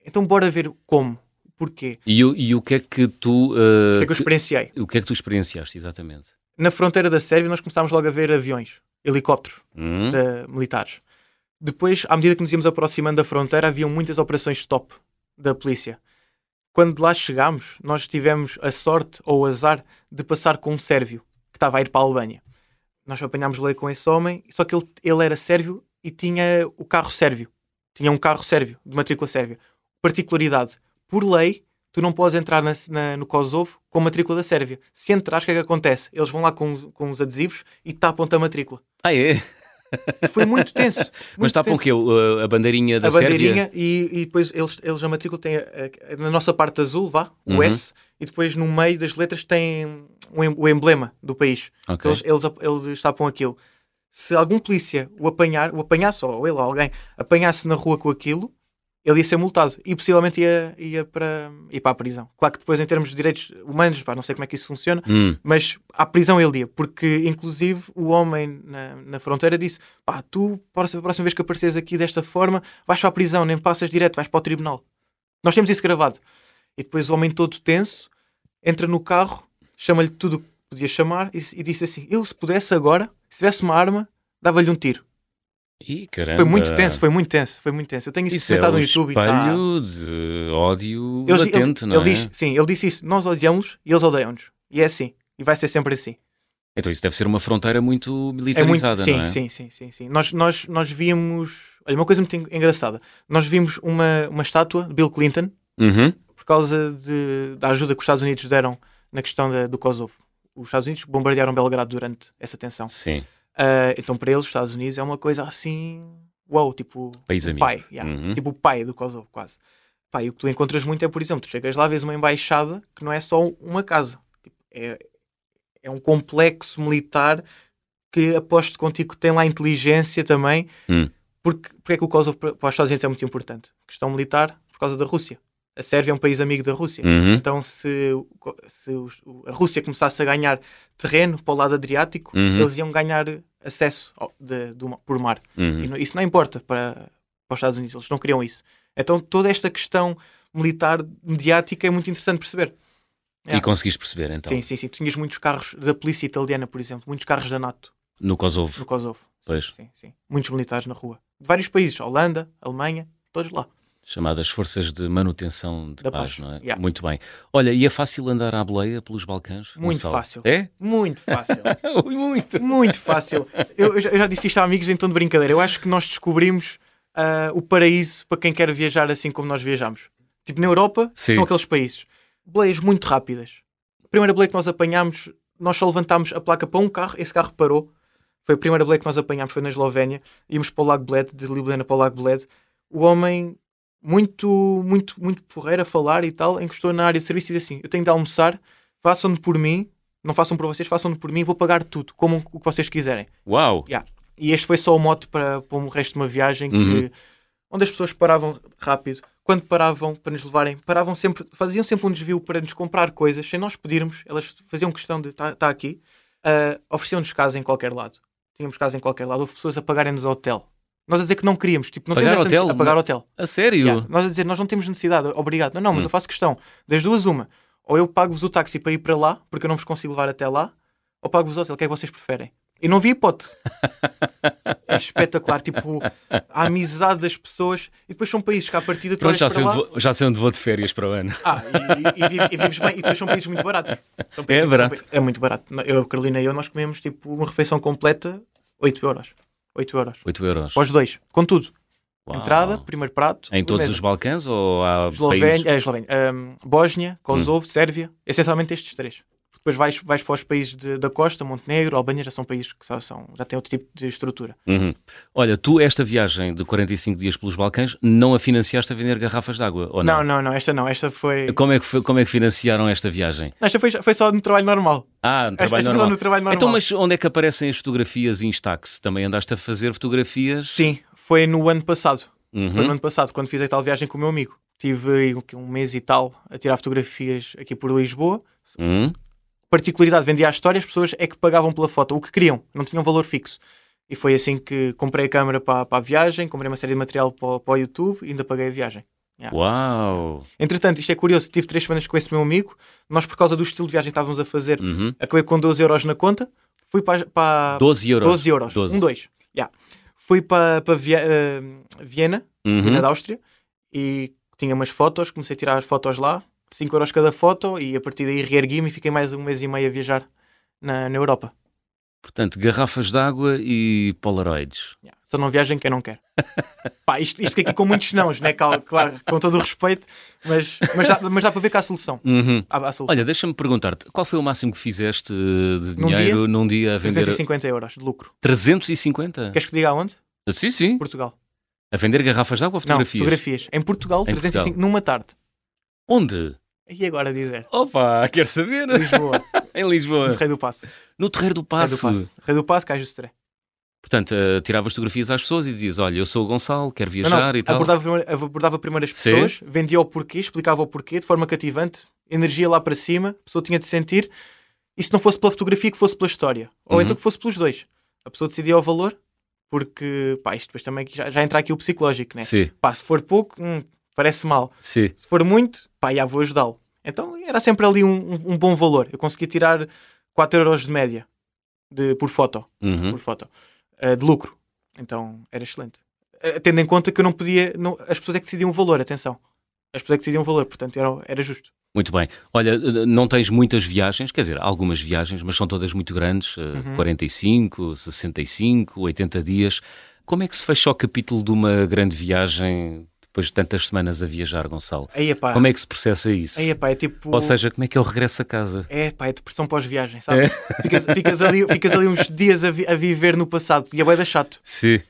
Então bora ver como, porquê, E, o- e o que é que tu. o uh, que é que eu experienciei. o que é que tu experienciaste, exatamente? Na fronteira da Sérvia nós começámos logo a ver aviões, helicópteros. Hum? da- militares. Depois, à medida que nos íamos aproximando da fronteira, haviam muitas operações stop da polícia. Quando lá chegámos, nós tivemos a sorte ou o azar de passar com um sérvio que estava a ir para a Albânia. Nós apanhámos lei com esse homem, só que ele, ele era sérvio e tinha o carro sérvio. Tinha um carro sérvio, de matrícula sérvia. Particularidade: por lei, tu não podes entrar na- na- no Kosovo com matrícula da Sérvia. Se entrares, o que é que acontece? Eles vão lá com, os- com os adesivos e tapam-te a matrícula. Ah, é? Foi muito tenso. Mas muito tapam o quê? O- A bandeirinha da A Sérvia? bandeirinha e, e depois eles, eles a matrícula tem a- a- na nossa parte azul, vá, o Uhum. S, e depois no meio das letras tem o em- o emblema do país. Ok. Eles, eles, ap- eles tapam aquilo. Se algum polícia o apanhar, o apanhasse, ou ele ou alguém, apanhasse na rua com aquilo, ele ia ser multado e possivelmente ia, ia para, ia para a prisão. Claro que depois, em termos de direitos humanos, pá, não sei como é que isso funciona, Hum. mas à prisão ele ia, porque inclusive o homem na, na fronteira disse: pá, tu, para a próxima vez que apareceres aqui desta forma, vais para a prisão, nem passas direto, vais para o tribunal. Nós temos isso gravado. E depois o homem todo tenso entra no carro, chama-lhe tudo o que podia chamar e, e disse assim: Eu, se pudesse agora, se tivesse uma arma, dava-lhe um tiro. Ih, caramba. Foi muito tenso, foi muito tenso, foi muito tenso. Eu tenho isso, Isso é documentado um no YouTube e tá- de ódio Ele- latente, ele, não ele é? diz, sim, ele disse isso. Nós odiamos e eles odeiam-nos. E é assim. E vai ser sempre assim. Então isso deve ser uma fronteira muito É muito, militarizada, sim, não é? sim, sim, sim, sim. Nós, nós, nós víamos, olha, uma coisa muito en- engraçada. Nós vimos uma, uma estátua de Bill Clinton Uhum. por causa de- da ajuda que os Estados Unidos deram na questão da- do Kosovo. Os Estados Unidos bombardearam Belgrado durante essa tensão. Sim, Ah, então, para eles, os Estados Unidos é uma coisa assim, uau, tipo País o amigo. pai, yeah, Uhum. tipo o pai do Kosovo, quase. Pá, e o que tu encontras muito é, por exemplo, tu chegas lá, vês uma embaixada que não é só uma casa, Tipo, é, é um complexo militar que aposto contigo que tem lá inteligência também. Hum. Porque, porque é que o Kosovo para os Estados Unidos é muito importante? Questão militar, por causa da Rússia. A Sérvia é um país amigo da Rússia. Uhum. Então, se, se a Rússia começasse a ganhar terreno para o lado Adriático, Uhum. eles iam ganhar acesso ao- de- do por mar. E Uhum. não- isso não importa para, para os Estados Unidos, eles não queriam isso. Então, toda esta questão militar, mediática, é muito interessante perceber. E Yeah. conseguiste perceber então? Sim, sim, sim. Tu tinhas muitos carros da polícia italiana, por exemplo, muitos carros da NATO No Kosovo. no Kosovo. Pois. Sim, sim. Muitos militares na rua. De vários países, Holanda, Alemanha, todos lá. Chamadas Forças de Manutenção de Da Paz, Paz, não é? yeah. Muito bem. Olha, e é fácil andar à boleia pelos Balcãs? Muito Gonçalo? fácil. É? Muito fácil. Ui, Muito. Muito fácil. Eu, eu já, disse isto a amigos em tom de brincadeira. Eu acho que nós descobrimos ah, o paraíso para quem quer viajar assim como nós viajamos. Tipo, na Europa, Sim. são aqueles países. Boleias muito rápidas. A primeira boleia que nós apanhámos, nós só levantámos a placa para um carro, esse carro parou. Foi a primeira boleia que nós apanhámos, foi na Eslovénia. Íamos para o Lago Bled, de Ljubljana para o Lago Bled. O homem, muito, muito, muito porreiro a falar e tal, encostou na área de serviço e disse assim: Eu tenho de almoçar, façam-no por mim, não façam por vocês, façam-no por mim, vou pagar tudo, como o que vocês quiserem. Uau! E este foi só o mote para, para o resto de uma viagem que, Uhum. onde as pessoas paravam rápido. Quando paravam para nos levarem, paravam sempre, faziam sempre um desvio para nos comprar coisas, sem nós pedirmos. Elas faziam questão de estar tá aqui, ah, ofereciam-nos casa em qualquer lado. Tínhamos casa em qualquer lado. Houve pessoas a pagarem-nos hotel. Nós a dizer que não queríamos, tipo, não Pagar temos hotel? necessidade- a pagar hotel. A sério? Yeah. Nós a dizer, nós não temos necessidade, obrigado. Não, não, mas Hum. eu faço questão. Das duas, uma. Ou eu pago-vos o táxi para ir para lá, porque eu não vos consigo levar até lá, ou pago-vos o hotel. O que é que vocês preferem? E não vi hipótese. é espetacular. Tipo, a amizade das pessoas. E depois são países que, à partida, tu Pronto, já sei, lá... vou, já sei onde vou de férias para o ano. Ah, e, e, e, vives- e vives bem. E depois são países muito baratos. São É barato. são É muito barato. Eu, a Carolina e eu, nós comemos tipo uma refeição completa, 8 euros. 8 euros. 8 euros. Para os dois. Com tudo. Uau. Entrada, primeiro prato. Em todos sobremesa. os Balcãs ou há países... Eslovénia, é, Eslovénia hum, Bósnia, Kosovo, Sérvia, essencialmente estes três. Depois vais, vais para os países de- da costa, Montenegro, Albânia, já são países que só são, já têm outro tipo de estrutura. Uhum. Olha, tu esta viagem de 45 dias pelos Balcãs não a financiaste a vender garrafas de água, ou não? Não, não, não, esta não, esta foi. Como é, que foi- como é que financiaram esta viagem? Esta foi, foi só no trabalho normal. Ah, no trabalho normal. no trabalho normal. Então, mas onde é que aparecem as fotografias em Instax? Também andaste a fazer fotografias? Sim, foi no ano passado. Uhum. Foi no ano passado, quando fiz a tal viagem com o meu amigo. Tive um, mês e tal a tirar fotografias aqui por Lisboa. Hum? Particularidade, vendia a história, as pessoas é que pagavam pela foto, o que queriam, não tinham valor fixo. E foi assim que comprei a câmera para, para a viagem, comprei uma série de material para, o- para o YouTube e ainda paguei a viagem. Uau! Entretanto, isto é curioso, tive três semanas com esse meu amigo, nós por causa do estilo de viagem que estávamos a fazer, Uhum. acabei com 12 euros na conta, fui para, para 12 euros. 12 euros, 12. um dois. Yeah. Fui para, para Vie- eh, Viena, Uhum. Viena da Áustria, e tinha umas fotos, comecei a tirar fotos lá, 5 euros cada foto, e a partir daí reergui-me e fiquei mais um mês e meio a viajar na, na Europa. Portanto, garrafas de água e polaroids. Yeah. Só não viagem quem não quer. Pá, isto, isto aqui com muitos nãos, né? Cal- Claro, com todo o respeito, mas, mas, dá, mas dá para ver que há solução. Uhum. Há, há solução. Olha, deixa-me perguntar-te, qual foi o máximo que fizeste de Num dinheiro num dia a vender? 350 euros de lucro. 350? Queres que diga aonde? Sim, sim. Portugal. A vender garrafas de água ou fotografias? Não, fotografias. Em Portugal, Em 305 numa tarde. Onde? E agora dizer? Opa, quero saber. Lisboa, em Lisboa. no Rei do Passo. No Terreiro do Passo. Passo. Rei do Passo, Cais do Seré. Portanto, eh, tiravas fotografias às pessoas e dizias: Olha, eu sou o Gonçalo, quero Não, viajar não, e tal. abordava, primeiro, abordava primeiro as Sim. pessoas, vendia o porquê, explicava o porquê de forma cativante, energia lá para cima, a pessoa tinha de sentir, e se não fosse pela fotografia, que fosse pela história, ou Uhum. então que fosse pelos dois. A pessoa decidia o valor, porque pá, isto depois também já, já entra aqui o psicológico, né? Sim, Pá, se for pouco, hum, parece mal. sim. Se for muito, pá, já vou ajudá-lo. Então era sempre ali um, um- bom valor. Eu conseguia tirar 4 euros de média de, por foto, Uhum. por foto eh, de lucro. Então era excelente. Eh, tendo em conta que eu não podia. não- as pessoas é que decidiam o valor, atenção. As pessoas é que decidiam o valor, portanto era, era justo. Muito bem. Olha, eh, não tens muitas viagens, quer dizer, algumas viagens, mas são todas muito grandes, Uhum. 45, 65, 80 dias. Como é que se fecha o capítulo de uma grande viagem depois de tantas semanas a viajar, Gonçalo? Aí é pá, Como é que se processa isso? aí é pá, é tipo. Ou seja, como é que eu regresso a casa? É pá, é depressão pós-viagem, sabe? Ficas, ficas ali, ficas ali uns dias a, vi- a viver no passado e é bué da chato. Sim.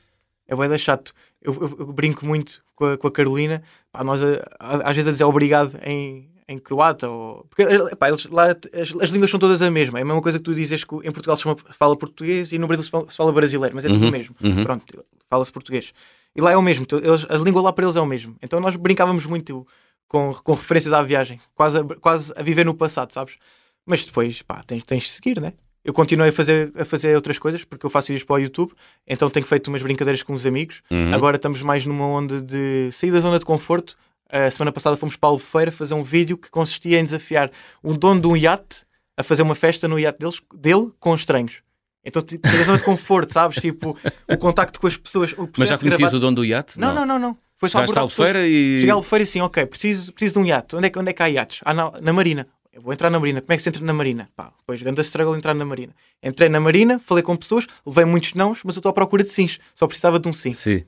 É bué da chato. Eu, eu- eu brinco muito com a, com a Carolina. Pá, nós a- a- às vezes a dizer obrigado em, em croata. Ou... Porque eh, pá, eles, lá, as, as línguas são todas a mesma. É a mesma coisa que tu dizes que em Portugal se, chama- se fala português e no Brasil se fala, se fala brasileiro, mas é tudo Uhum, o mesmo. uhum. Pronto, fala-se português. E lá é o mesmo. Eles, a língua lá para eles é o mesmo. Então nós brincávamos muito com, com referências à viagem, quase a, quase a viver no passado, sabes? Mas depois, pá, tens, tens de seguir, né? Eu continuei a fazer, a fazer outras coisas porque eu faço vídeos para o YouTube, então tenho feito umas brincadeiras com os amigos. Uhum. Agora estamos mais numa onda de sair da zona de conforto. A semana passada fomos para a Albufeira fazer um vídeo que consistia em desafiar um dono de um iate a fazer uma festa no iate deles, dele com estranhos. Então, tipo, da zona de conforto, sabes? Tipo, o contacto com as pessoas. O Mas já conhecias gravar- o dono do iate? Não, não, não, não. Foi só Chegaste à. Albufeira e... Cheguei à Albufeira e assim, ok, preciso, preciso de um iate. Onde é, que- onde é que há iates? Ah, na, na Marina. Eu vou entrar na Marina. Como é que se entra na Marina? Pá, depois, grande struggle entrar na Marina. Entrei na Marina, falei com pessoas, levei muitos nãos, mas eu estou à procura de sims. Só precisava de um sim. Sim.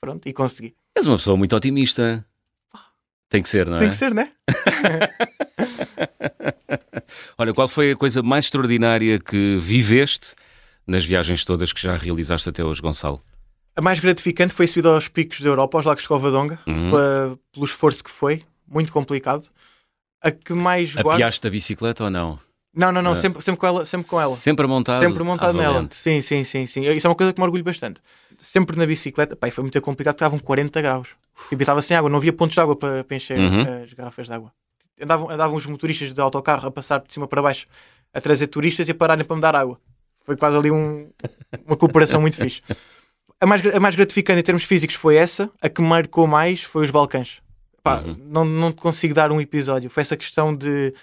Pronto, e consegui. És uma pessoa muito otimista. Tem que ser, não é? Tem que ser, né? Olha, qual foi a coisa mais extraordinária que viveste nas viagens todas que já realizaste até hoje, Gonçalo? A mais gratificante foi subir aos picos da Europa, aos Lagos de Covadonga, Uhum. pela- pelo esforço que foi. Muito complicado. A que mais guardo... Apiaste a bicicleta ou não? Não, não, não. Ah. Sempre, sempre com ela. Sempre com ela. Sempre montado? Sempre montado nela. Sim, sim, sim, sim. Isso é uma coisa que me orgulho bastante. Sempre na bicicleta. E foi muito complicado, estavam 40 graus. E estava sem água, não havia pontos de água para, para encher Uhum. as garrafas de água. Andavam, andavam os motoristas de autocarro a passar de cima para baixo, a trazer turistas e a pararem para me dar água. Foi quase ali um- uma cooperação muito fixe. A mais, a mais gratificante em termos físicos foi essa. A que marcou mais foi os Balcãs. Pá, Uhum. não, não te consigo dar um episódio. Foi essa questão de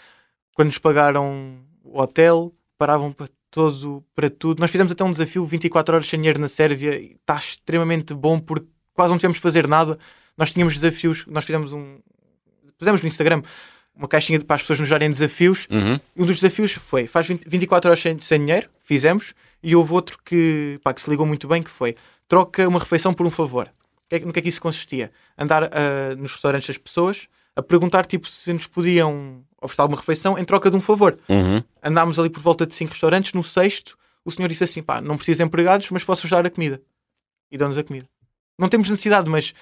quando nos pagaram o hotel, paravam para todo para tudo. Nós fizemos até um desafio 24 horas sem dinheiro na Sérvia e está extremamente bom porque quase não tivemos de fazer nada. Nós tínhamos desafios, nós fizemos um. Pusemos no Instagram uma caixinha de- para as pessoas nos darem desafios. Uhum. Um dos desafios foi: faz 20 24 horas sem, sem dinheiro, fizemos, e houve outro que, pá, que se ligou muito bem, que foi troca uma refeição por um favor. É No que é que isso consistia? Andar ah, nos restaurantes das pessoas a perguntar tipo, se nos podiam oferecer alguma refeição em troca de um favor. Uhum. Andámos ali por volta de 5 restaurantes, no sexto, o senhor disse assim: pá, não preciso de empregados, mas posso-vos dar a comida. E dão-nos a comida. Não temos necessidade, mas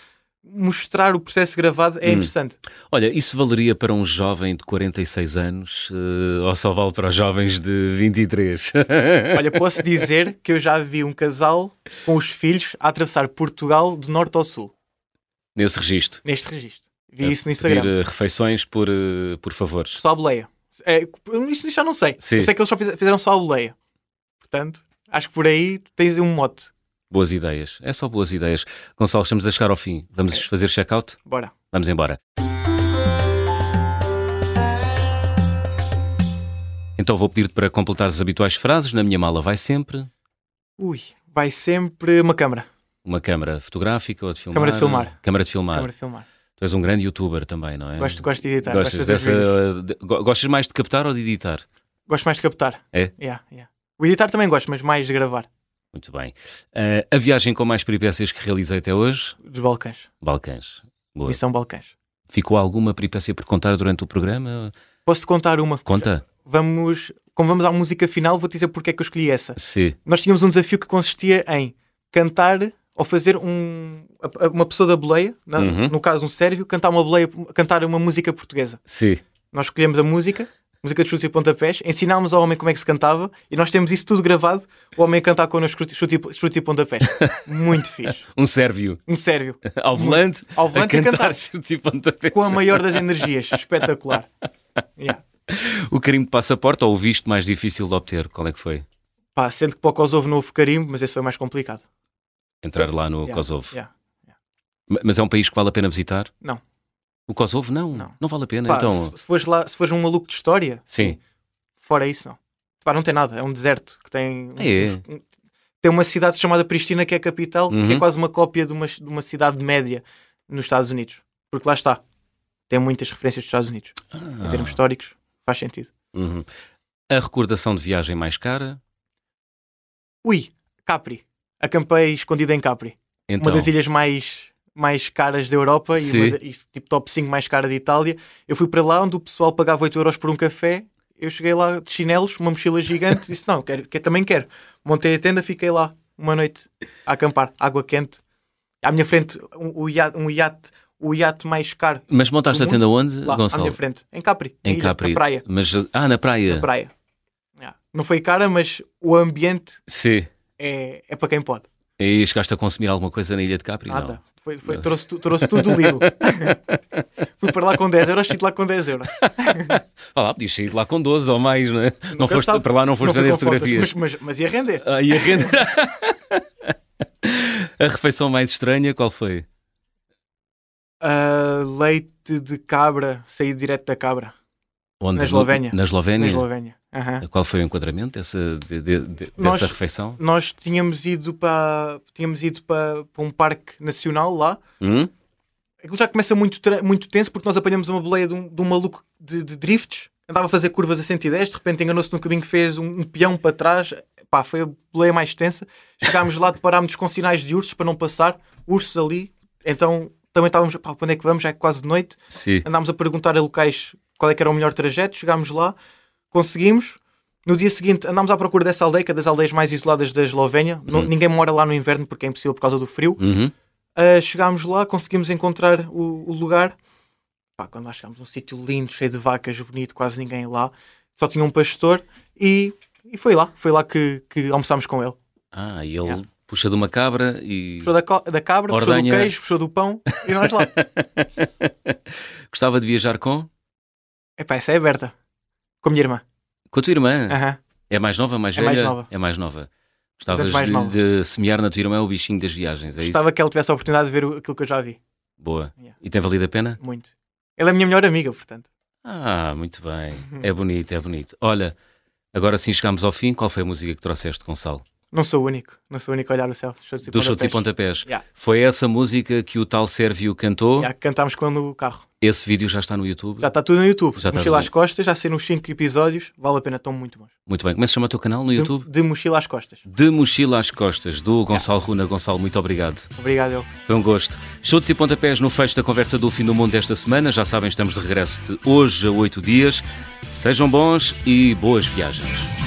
mostrar o processo gravado é Hum. interessante. Olha, isso valeria para um jovem de 46 anos eh, ou só vale para os jovens de 23? Olha, posso dizer que eu já vi um casal com os filhos a atravessar Portugal de norte ao sul, Nesse registro. neste registro. Vi A isso no pedir Instagram. eh, refeições por, eh, por favores. Só a boleia. É, isso já não sei. Sim. Eu sei que eles só fiz- fizeram só a boleia. Portanto, acho que por aí tens um mote. Boas ideias. É só boas ideias. Gonçalo, estamos a chegar ao fim. Vamos fazer check-out? Bora. Vamos embora. Então vou pedir-te para completar as habituais frases. Na minha mala vai sempre Ui, vai sempre uma câmara. uma câmara fotográfica ou de filmar. Câmara de filmar. Câmara de filmar. Câmara de filmar. Tu és um grande youtuber também, não é? Gosto, gosto de editar. gosto, Gostas, fazer dessa, de- go- gostas mais de captar ou de editar? gosto mais de captar. É? Yeah, yeah. O editar também gosto, mas mais de gravar. Muito bem. Eh, a viagem com mais peripécias que realizei até hoje? Dos Balcãs. Balcãs. Boa. Missão Balcãs. Ficou alguma peripécia por contar durante o programa? Posso contar uma? Conta. Vamos. Como vamos à música final, vou dizer porque é que eu escolhi essa. Sim. nós tínhamos um desafio que consistia em cantar ou fazer um, uma pessoa da boleia, Uhum. no caso um sérvio, cantar uma boleia, cantar uma música portuguesa. Sim. Nós escolhemos a música, música de chutes e pontapés, ensinámos ao homem como é que se cantava e nós temos isso tudo gravado, o homem a cantar connosco chutes e- chutes e pontapés. Muito fixe. Um sérvio Um sérvio. ao volante, Ao volante a a cantar cantar. chutes e pontapés. Com a maior das energias. Espetacular. Yeah. O carimbo de passaporte ou o visto mais difícil de obter? Qual é que foi? Pá, sendo que para o Kosovo não houve carimbo, mas esse foi mais complicado. Entrar lá no Yeah, Kosovo. yeah. Ma- Mas é um país que vale a pena visitar? Não. O Kosovo não. Não, Não. vale a pena. Pá, então, se, se fores lá, se fores um maluco de história, sim. Fora isso, não. Pá, não tem nada. É um deserto que tem. Ah, é? uns- um- tem uma cidade chamada Pristina, que é a capital, que Uhum. é quase uma cópia de uma, de uma cidade média nos Estados Unidos. Porque lá está. Tem muitas referências dos Estados Unidos. Em termos Ah, históricos, faz sentido. uhum. A recordação de viagem mais cara? Ui, Capri. Acampei escondido em Capri. Então, Uma das ilhas mais, mais caras da Europa e, da- e tipo top 5 mais cara de Itália. Eu fui para lá onde o pessoal pagava 8 euros por um café. Eu cheguei lá de chinelos, uma mochila gigante, disse: Não, quero, quero, também quero. Montei a tenda, fiquei lá uma noite a acampar, água quente. À minha frente, um, o iate, um iate, o iate mais caro Mas montaste a tenda onde, lá à Gonçalo? minha frente, em Capri, Em ilha, Capri. na praia. Mas, ah, na praia. Na praia. Yeah. Não foi cara, mas o ambiente Sim. é, é para quem pode. E chegaste a consumir alguma coisa na ilha de Capri? Nada. Não. Foi, foi- trouxe, trouxe tudo do Lidl. Fui para lá com 10 euros, saí de lá com 10 euros. Vá lá, podias sair de lá com 12 ou mais, não é? Não foste, sabe. para lá não foste Não vender com fotos, fotografias. Mas, mas, mas ia render. Ah, e a renda. a refeição mais estranha, qual foi? Ah, leite de cabra, saí direto da cabra, Onde? Na Eslovénia. Na Eslovénia? na Eslovénia. Aham. Qual foi o enquadramento dessa, de- de- de- Nós- dessa refeição? Nós tínhamos ido para tínhamos ido para, para um parque nacional lá. Hum? Aquilo já começa muito, muito tenso porque nós apanhamos uma boleia de um, um maluco de, drifts. Andava a fazer curvas a 110, de repente enganou-se no caminho, fez um, um peão para trás. Pá, foi a boleia mais tensa. Chegámos lá, deparámos com sinais de ursos para não passar. Ursos ali. Então também estávamos, pá, para onde é que vamos? Já é quase de noite. Sim. andámos a perguntar a locais qual é que era o melhor trajeto, chegámos lá, conseguimos. No dia seguinte andámos à procura dessa aldeia, que é das aldeias mais isoladas da Eslovénia. Uhum. ninguém mora lá no inverno porque é impossível por causa do frio. Uhum. Uh, chegámos lá, conseguimos encontrar o, o lugar. Pá, quando lá chegámos, um sítio lindo, cheio de vacas, bonito, quase ninguém lá. Só tinha um pastor e, e foi lá. Foi lá que, que almoçámos com ele. Ah, e ele Yeah. puxa de uma cabra e Puxou da, da cabra, puxou Ordenha. do queijo, puxou do pão e nós lá. gostava de viajar com? Epá, essa é aberta. Com a minha irmã. Com a tua irmã. Aham. É mais nova, mais É velha? mais nova. É mais nova. Gostavas mais de, nova. de semear na tua irmã o bichinho das viagens, é Gostava que ela tivesse a oportunidade de ver o- aquilo que eu já vi. isso? Boa. Yeah. E tem valido a pena? Muito. Ela é a minha melhor amiga, portanto. Ah, muito bem. Uhum. É bonito, é bonito. Olha, Agora sim chegamos ao fim. Qual foi a música que trouxeste, Gonçalo? Não sou o único, não sou o único a olhar o céu. Chutes e Dos chutes e pontapés. pontapés. Yeah. Foi essa música que o tal Sérvio cantou. Já cantámos quando o carro. Esse vídeo já está no YouTube. Já está tudo no YouTube. Já mochila às costas, já saíram uns 5 episódios, vale a pena, estão muito bons. Muito bem. Como é que se chama o teu canal no De- YouTube? De, mochila às costas. De Mochila às Costas, do Gonçalo Runa. Gonçalo, muito obrigado. Obrigado, eu. Foi um gosto. Chutes e pontapés no fecho da conversa do fim do mundo desta semana. Já sabem, estamos de regresso de hoje a oito dias. Sejam bons e boas viagens.